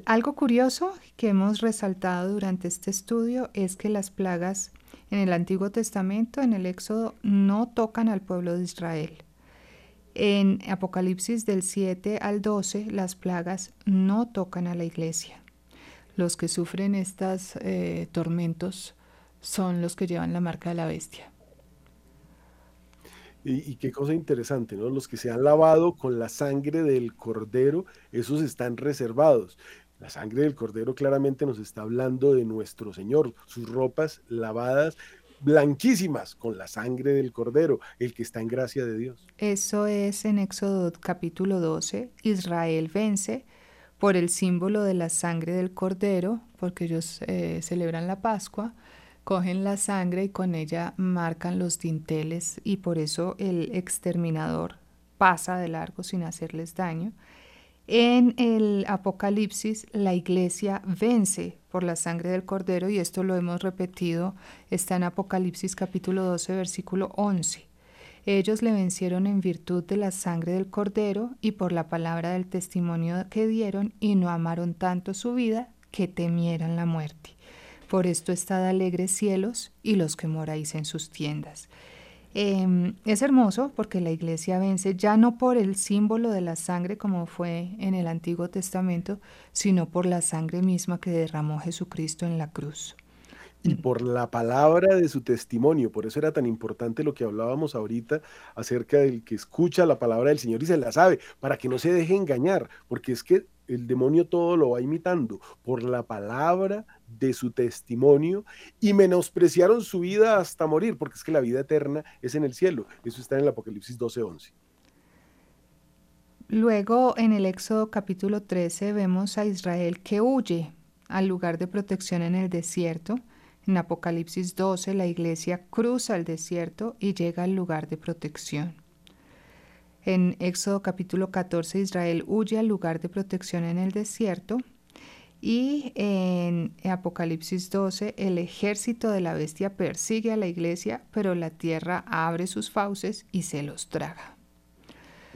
Algo curioso que hemos resaltado durante este estudio es que las plagas en el Antiguo Testamento, en el Éxodo, no tocan al pueblo de Israel. En Apocalipsis del 7 al 12, las plagas no tocan a la iglesia. Los que sufren estos eh, tormentos son los que llevan la marca de la bestia. Y, qué cosa interesante, ¿no? Los que se han lavado con la sangre del cordero, esos están reservados. La sangre del cordero claramente nos está hablando de nuestro Señor, sus ropas lavadas blanquísimas con la sangre del cordero, el que está en gracia de Dios. Eso es en Éxodo capítulo 12, Israel vence por el símbolo de la sangre del cordero, porque ellos eh, celebran la Pascua, cogen la sangre y con ella marcan los dinteles y por eso el exterminador pasa de largo sin hacerles daño. En el Apocalipsis la iglesia vence por la sangre del cordero y esto lo hemos repetido, está en Apocalipsis capítulo 12 versículo 11. Ellos le vencieron en virtud de la sangre del cordero y por la palabra del testimonio que dieron y no amaron tanto su vida que temieran la muerte. Por esto estad alegres cielos y los que moráis en sus tiendas. Em, es hermoso porque la iglesia vence ya no por el símbolo de la sangre como fue en el Antiguo Testamento, sino por la sangre misma que derramó Jesucristo en la cruz y por la palabra de su testimonio. Por eso era tan importante lo que hablábamos ahorita acerca del que escucha la palabra del Señor y se la sabe, para que no se deje engañar, porque es que el demonio todo lo va imitando por la palabra de su testimonio y menospreciaron su vida hasta morir, porque es que la vida eterna es en el cielo. Eso está en el Apocalipsis 12:11. Luego en el Éxodo capítulo 13 vemos a Israel que huye al lugar de protección en el desierto en Apocalipsis 12, la iglesia cruza el desierto y llega al lugar de protección. En Éxodo capítulo 14, Israel huye al lugar de protección en el desierto. Y en Apocalipsis 12, el ejército de la bestia persigue a la iglesia, pero la tierra abre sus fauces y se los traga.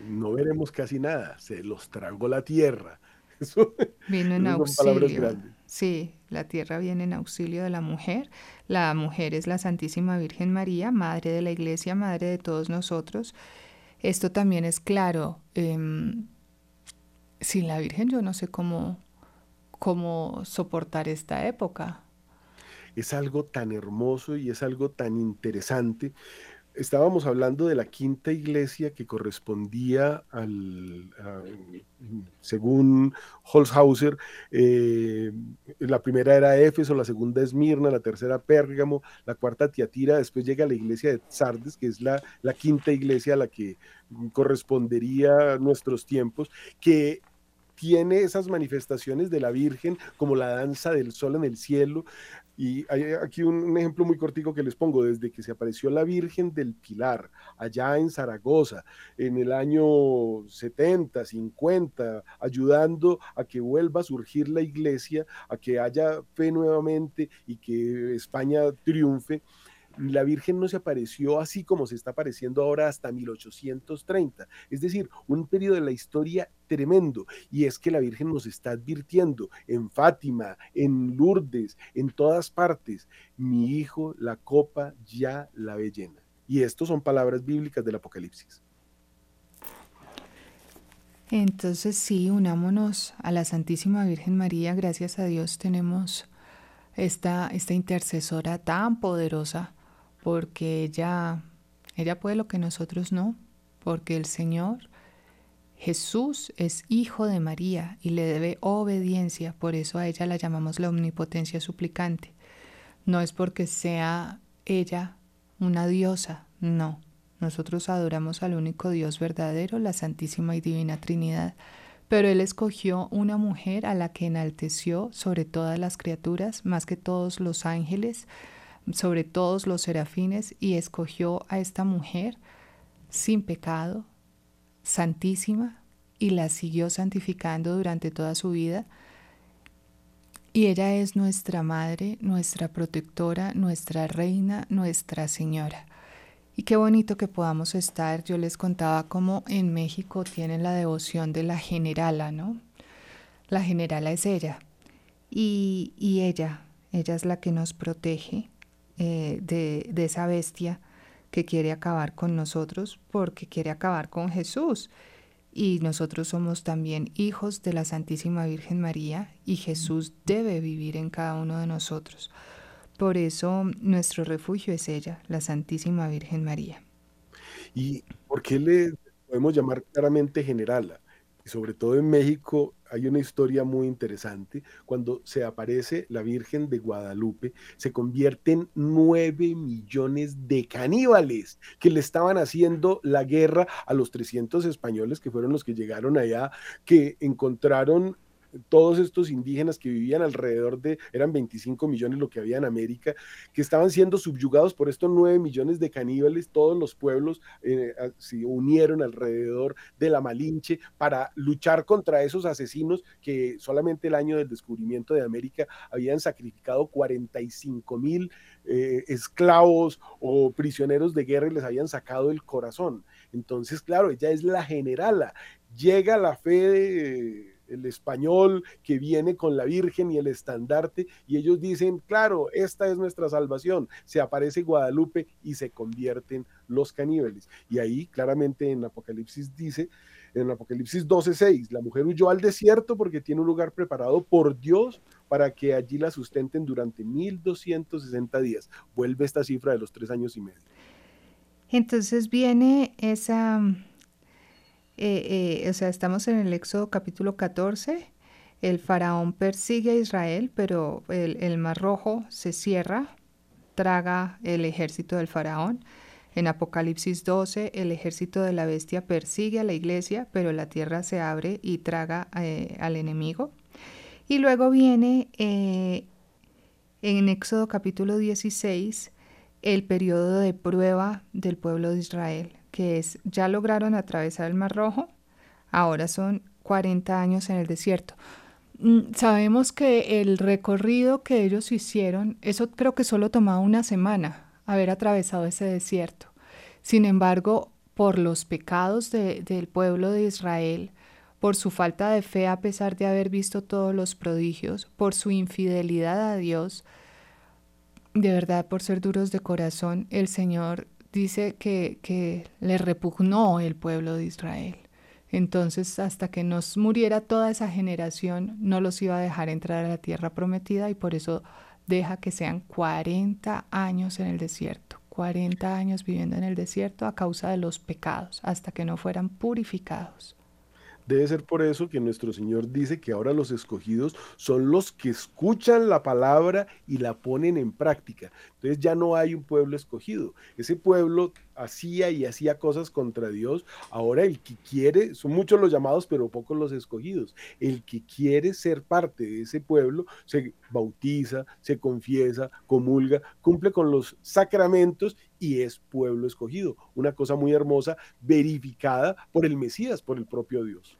No veremos casi nada, se los tragó la tierra. Vino en auxilio. Sí, la tierra viene en auxilio de la mujer. La mujer es la Santísima Virgen María, Madre de la Iglesia, Madre de todos nosotros. Esto también es claro. Em, sin la Virgen yo no sé cómo, cómo soportar esta época. Es algo tan hermoso y es algo tan interesante estábamos hablando de la quinta iglesia que correspondía al, según Holzhauser, eh, la primera era Éfeso, la segunda es Mirna, la tercera Pérgamo, la cuarta Tiatira, después llega la iglesia de Sardes, que es la, la quinta iglesia a la que correspondería nuestros tiempos, que tiene esas manifestaciones de la Virgen como la danza del sol en el cielo. Y hay aquí un, ejemplo muy cortico que les pongo, desde que se apareció la Virgen del Pilar, allá en Zaragoza, en el año 70, 50, ayudando a que vuelva a surgir la iglesia, a que haya fe nuevamente y que España triunfe la Virgen no se apareció así como se está apareciendo ahora hasta 1830. Es decir, un periodo de la historia tremendo. Y es que la Virgen nos está advirtiendo en Fátima, en Lourdes, en todas partes, mi hijo, la copa ya la ve llena. Y esto son palabras bíblicas del Apocalipsis. Entonces sí, unámonos a la Santísima Virgen María. Gracias a Dios tenemos esta, esta intercesora tan poderosa porque ella, ella puede lo que nosotros no, porque el Señor Jesús es hijo de María y le debe obediencia, por eso a ella la llamamos la omnipotencia suplicante. No es porque sea ella una diosa, no. Nosotros adoramos al único Dios verdadero, la Santísima y Divina Trinidad, pero Él escogió una mujer a la que enalteció sobre todas las criaturas, más que todos los ángeles, sobre todos los serafines y escogió a esta mujer sin pecado, santísima, y la siguió santificando durante toda su vida. Y ella es nuestra madre, nuestra protectora, nuestra reina, nuestra señora. Y qué bonito que podamos estar. Yo les contaba cómo en México tienen la devoción de la generala, ¿no? La generala es ella. Y, y ella, ella es la que nos protege, eh, de, de esa bestia que quiere acabar con nosotros porque quiere acabar con Jesús. Y nosotros somos también hijos de la Santísima Virgen María y Jesús debe vivir en cada uno de nosotros. Por eso nuestro refugio es ella, la Santísima Virgen María. ¿Y por qué le podemos llamar claramente generala? Sobre todo en México hay una historia muy interesante. Cuando se aparece la Virgen de Guadalupe, se convierten nueve millones de caníbales que le estaban haciendo la guerra a los 300 españoles que fueron los que llegaron allá, que encontraron todos estos indígenas que vivían alrededor de, eran 25 millones lo que había en América, que estaban siendo subyugados por estos 9 millones de caníbales, todos los pueblos eh, se unieron alrededor de la Malinche para luchar contra esos asesinos que solamente el año del descubrimiento de América habían sacrificado 45 mil eh, esclavos o prisioneros de guerra y les habían sacado el corazón. Entonces, claro, ella es la generala. Llega la fe de el español que viene con la Virgen y el estandarte, y ellos dicen, claro, esta es nuestra salvación. Se aparece Guadalupe y se convierten los caníbales. Y ahí claramente en Apocalipsis dice, en Apocalipsis 12:6, la mujer huyó al desierto porque tiene un lugar preparado por Dios para que allí la sustenten durante 1260 días. Vuelve esta cifra de los tres años y medio. Entonces viene esa eh, eh, o sea, estamos en el Éxodo capítulo 14, el faraón persigue a Israel, pero el, mar rojo se cierra, traga el ejército del faraón. En Apocalipsis 12, el ejército de la bestia persigue a la iglesia, pero la tierra se abre y traga eh, al enemigo. Y luego viene en Éxodo capítulo 16 el periodo de prueba del pueblo de Israel que es, ya lograron atravesar el Mar Rojo, ahora son 40 años en el desierto. Mm, sabemos que el recorrido que ellos hicieron, eso creo que solo tomaba una semana, haber atravesado ese desierto. Sin embargo, por los pecados del pueblo de Israel, por su falta de fe a pesar de haber visto todos los prodigios, por su infidelidad a Dios, de verdad por ser duros de corazón, el Señor dice que, le repugnó el pueblo de Israel. Entonces, hasta que nos muriera toda esa generación, no los iba a dejar entrar a la tierra prometida y por eso deja que sean 40 años en el desierto, 40 años viviendo en el desierto a causa de los pecados, hasta que no fueran purificados. Debe ser por eso que nuestro Señor dice que ahora los escogidos son los que escuchan la palabra y la ponen en práctica. Entonces ya no hay un pueblo escogido. Ese pueblo hacía y hacía cosas contra Dios. Ahora el que quiere, son muchos los llamados, pero pocos los escogidos. El que quiere ser parte de ese pueblo se bautiza, se confiesa, comulga, cumple con los sacramentos y es pueblo escogido. Una cosa muy hermosa, verificada por el Mesías, por el propio Dios.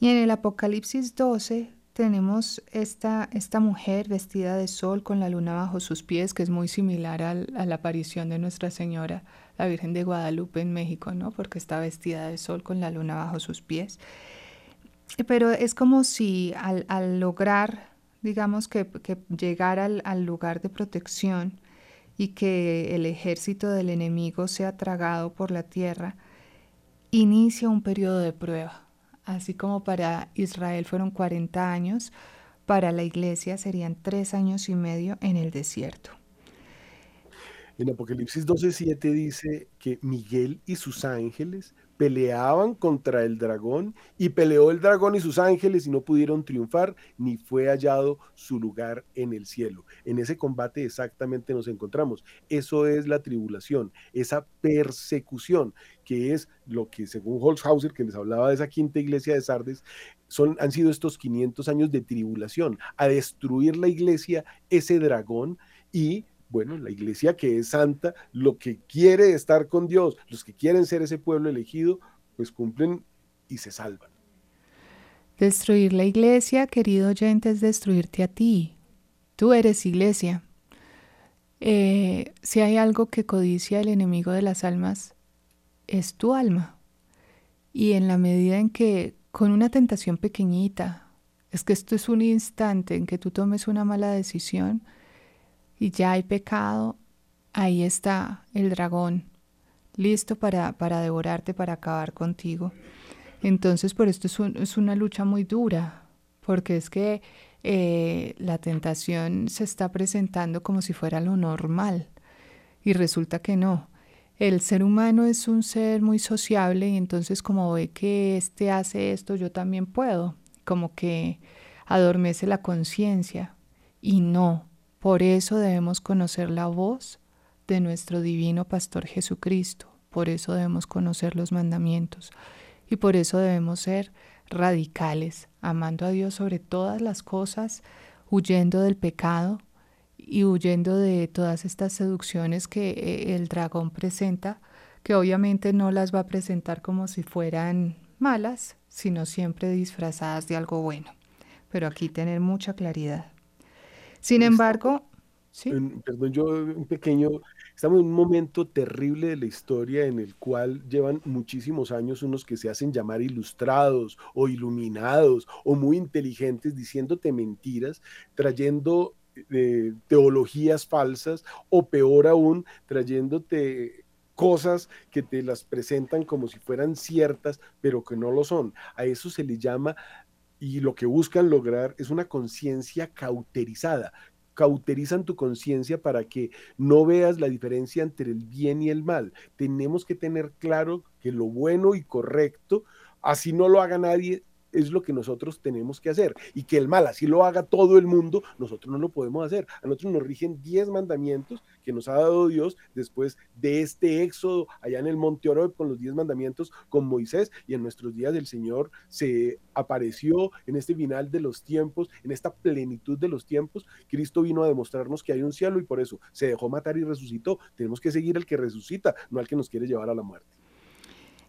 Y en el Apocalipsis 12 tenemos esta, esta mujer vestida de sol con la luna bajo sus pies, que es muy similar a la aparición de Nuestra Señora, la Virgen de Guadalupe en México, ¿no? Porque está vestida de sol con la luna bajo sus pies. Pero es como si al, lograr, digamos, que, que llegar al, al lugar de protección y que el ejército del enemigo sea tragado por la tierra, inicia un periodo de prueba Así como para Israel fueron 40 años, para la iglesia serían tres años y medio en el desierto. En Apocalipsis 12:7 dice que Miguel y sus ángeles peleaban contra el dragón y peleó el dragón y sus ángeles y no pudieron triunfar ni fue hallado su lugar en el cielo. En ese combate exactamente nos encontramos. Eso es la tribulación, esa persecución que es lo que según Holzhauser, que les hablaba de esa quinta iglesia de Sardes, son, han sido estos 500 años de tribulación, a destruir la iglesia, ese dragón y bueno, la iglesia que es santa, lo que quiere estar con Dios, los que quieren ser ese pueblo elegido, pues cumplen y se salvan. Destruir la iglesia, querido oyente, es destruirte a ti. Tú eres iglesia. Eh, si hay algo que codicia el enemigo de las almas, es tu alma. Y en la medida en que con una tentación pequeñita, es que esto es un instante en que tú tomes una mala decisión, y ya hay pecado, ahí está el dragón, listo para, para devorarte, para acabar contigo. Entonces, por esto es, una lucha muy dura, porque es que eh, la tentación se está presentando como si fuera lo normal y resulta que no. El ser humano es un ser muy sociable y entonces como ve que este hace esto, yo también puedo, como que adormece la conciencia y no, por eso debemos conocer la voz de nuestro divino Pastor Jesucristo, por eso debemos conocer los mandamientos y por eso debemos ser radicales, amando a Dios sobre todas las cosas, huyendo del pecado y huyendo de todas estas seducciones que eh, el dragón presenta, que obviamente no las va a presentar como si fueran malas, sino siempre disfrazadas de algo bueno. Pero aquí tener mucha claridad. Sin embargo, ¿sí? perdón, yo un pequeño, estamos en un momento terrible de la historia en el cual llevan muchísimos años unos que se hacen llamar ilustrados o iluminados o muy inteligentes diciéndote mentiras, trayendo eh, teologías falsas o peor aún, trayéndote cosas que te las presentan como si fueran ciertas, pero que no lo son. A eso se le llama y lo que buscan lograr es una conciencia cauterizada. Cauterizan tu conciencia para que no veas la diferencia entre el bien y el mal. Tenemos que tener claro que lo bueno y correcto, así no lo haga nadie, es lo que nosotros tenemos que hacer. Y que el mal así lo haga todo el mundo, nosotros no lo podemos hacer. A nosotros nos rigen 10 mandamientos que nos ha dado Dios después de este éxodo allá en el Monte Oro con los 10 mandamientos con Moisés. Y en nuestros días el Señor se apareció en este final de los tiempos, en esta plenitud de los tiempos. Cristo vino a demostrarnos que hay un cielo y por eso se dejó matar y resucitó. Tenemos que seguir al que resucita, no al que nos quiere llevar a la muerte.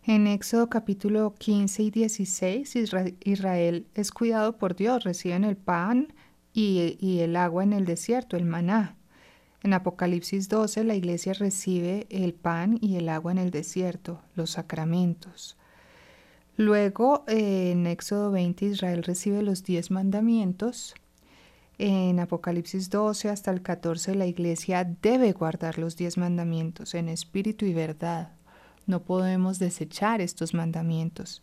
En Éxodo capítulo 15 y 16, Israel es cuidado por Dios, reciben el pan y, el agua en el desierto, el maná. En Apocalipsis 12, la iglesia recibe el pan y el agua en el desierto, los sacramentos. Luego, en Éxodo 20, Israel recibe los diez mandamientos. En Apocalipsis 12 hasta el 14, la iglesia debe guardar los diez mandamientos en espíritu y verdad. No podemos desechar estos mandamientos.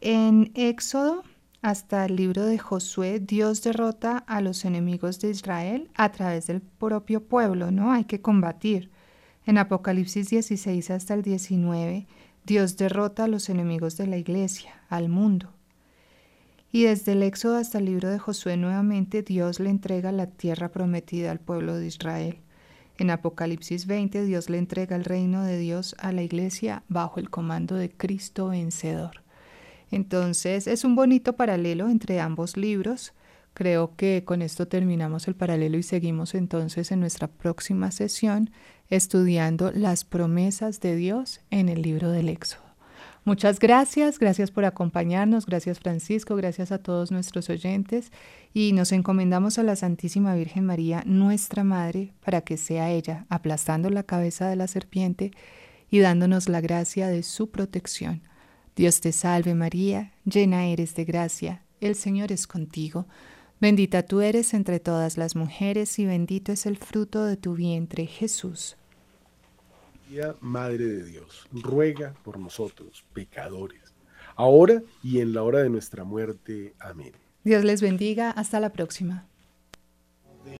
En Éxodo, hasta el libro de Josué, Dios derrota a los enemigos de Israel a través del propio pueblo, ¿no? Hay que combatir. En Apocalipsis 16 hasta el 19, Dios derrota a los enemigos de la iglesia, al mundo. Y desde el Éxodo hasta el libro de Josué nuevamente Dios le entrega la tierra prometida al pueblo de Israel. En Apocalipsis 20 Dios le entrega el reino de Dios a la iglesia bajo el comando de Cristo vencedor. Entonces es un bonito paralelo entre ambos libros. Creo que con esto terminamos el paralelo y seguimos entonces en nuestra próxima sesión estudiando las promesas de Dios en el libro del Éxodo. Muchas gracias, gracias por acompañarnos, gracias Francisco, gracias a todos nuestros oyentes y nos encomendamos a la Santísima Virgen María, nuestra Madre, para que sea ella aplastando la cabeza de la serpiente y dándonos la gracia de su protección. Dios te salve María, llena eres de gracia, el Señor es contigo. Bendita tú eres entre todas las mujeres y bendito es el fruto de tu vientre, Jesús. Madre de Dios, ruega por nosotros, pecadores, ahora y en la hora de nuestra muerte. Amén. Dios les bendiga. Hasta la próxima.